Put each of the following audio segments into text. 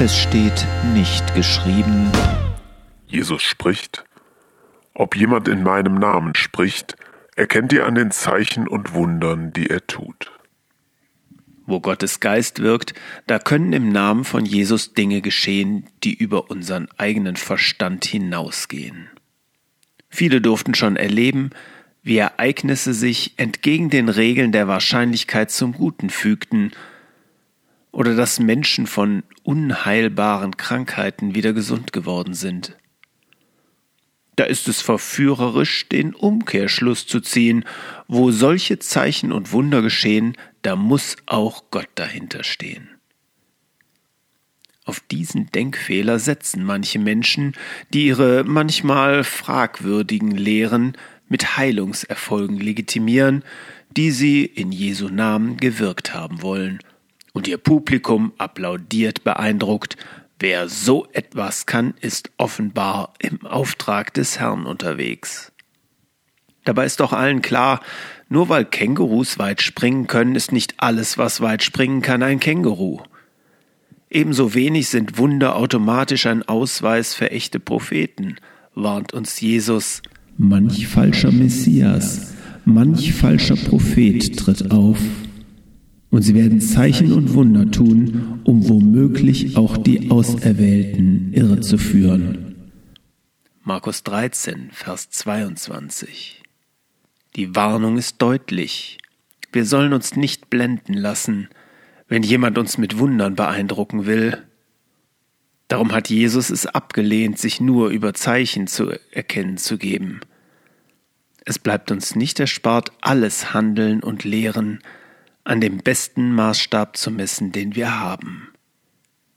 Es steht nicht geschrieben. Jesus spricht, ob jemand in meinem Namen spricht, erkennt ihr an den Zeichen und Wundern, die er tut. Wo Gottes Geist wirkt, da können im Namen von Jesus Dinge geschehen, die über unseren eigenen Verstand hinausgehen. Viele durften schon erleben, wie Ereignisse sich entgegen den Regeln der Wahrscheinlichkeit zum Guten fügten oder dass Menschen von unheilbaren Krankheiten wieder gesund geworden sind. Da ist es verführerisch, den Umkehrschluss zu ziehen, wo solche Zeichen und Wunder geschehen, da muss auch Gott dahinter stehen. Auf diesen Denkfehler setzen manche Menschen, die ihre manchmal fragwürdigen Lehren mit Heilungserfolgen legitimieren, die sie in Jesu Namen gewirkt haben wollen, und ihr Publikum applaudiert beeindruckt, wer so etwas kann, ist offenbar im Auftrag des Herrn unterwegs. Dabei ist doch allen klar, nur weil Kängurus weit springen können, ist nicht alles, was weit springen kann, ein Känguru. Ebenso wenig sind Wunder automatisch ein Ausweis für echte Propheten, warnt uns Jesus. Manch falscher Messias, manch falscher Prophet tritt auf, und sie werden Zeichen und Wunder tun, um womöglich auch die Auserwählten irre zu führen. Markus 13, Vers 22 Die Warnung ist deutlich. Wir sollen uns nicht blenden lassen, wenn jemand uns mit Wundern beeindrucken will. Darum hat Jesus es abgelehnt, sich nur über Zeichen zu erkennen zu geben. Es bleibt uns nicht erspart, alles Handeln und Lehren an dem besten Maßstab zu messen, den wir haben,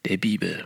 der Bibel.